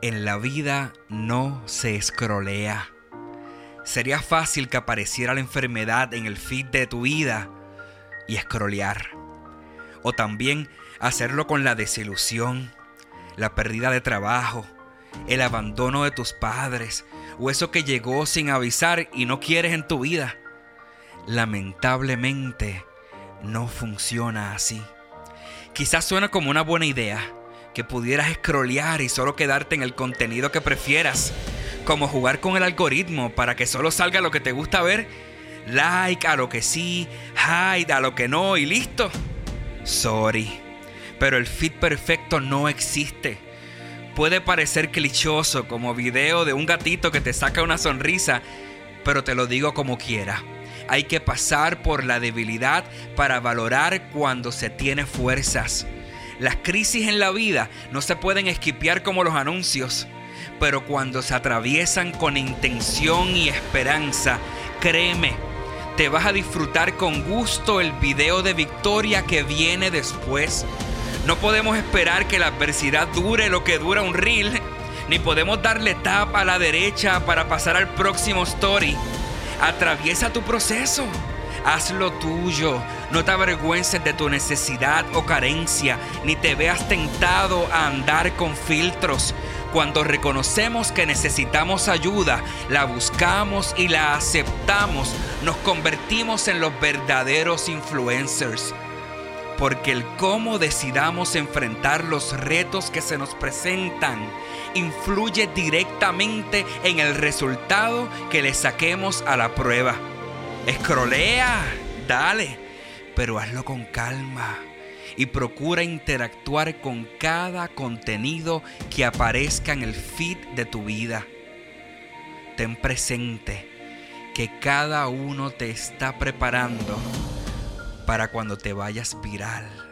En la vida no se escrolea. Sería fácil que apareciera la enfermedad en el feed de tu vida y escrolear. O también hacerlo con la desilusión, la pérdida de trabajo, el abandono de tus padres o eso que llegó sin avisar y no quieres en tu vida. Lamentablemente no funciona así. Quizás suena como una buena idea que pudieras scrollear y solo quedarte en el contenido que prefieras, como jugar con el algoritmo para que solo salga lo que te gusta ver, like a lo que sí, hide a lo que no y listo. Sorry, pero el feed perfecto no existe. Puede parecer clichoso como video de un gatito que te saca una sonrisa, pero te lo digo como quiera. Hay que pasar por la debilidad para valorar cuando se tiene fuerzas. Las crisis en la vida no se pueden esquipear como los anuncios, pero cuando se atraviesan con intención y esperanza, créeme, te vas a disfrutar con gusto el video de victoria que viene después. No podemos esperar que la adversidad dure lo que dura un reel, ni podemos darle tap a la derecha para pasar al próximo story. Atraviesa tu proceso. Haz lo tuyo. No te avergüences de tu necesidad o carencia, ni te veas tentado a andar con filtros. Cuando reconocemos que necesitamos ayuda, la buscamos y la aceptamos, nos convertimos en los verdaderos influencers. Porque el cómo decidamos enfrentar los retos que se nos presentan influye directamente en el resultado que le saquemos a la prueba. Escrolea, dale, pero hazlo con calma y procura interactuar con cada contenido que aparezca en el feed de tu vida. Ten presente que cada uno te está preparando para cuando te vayas viral.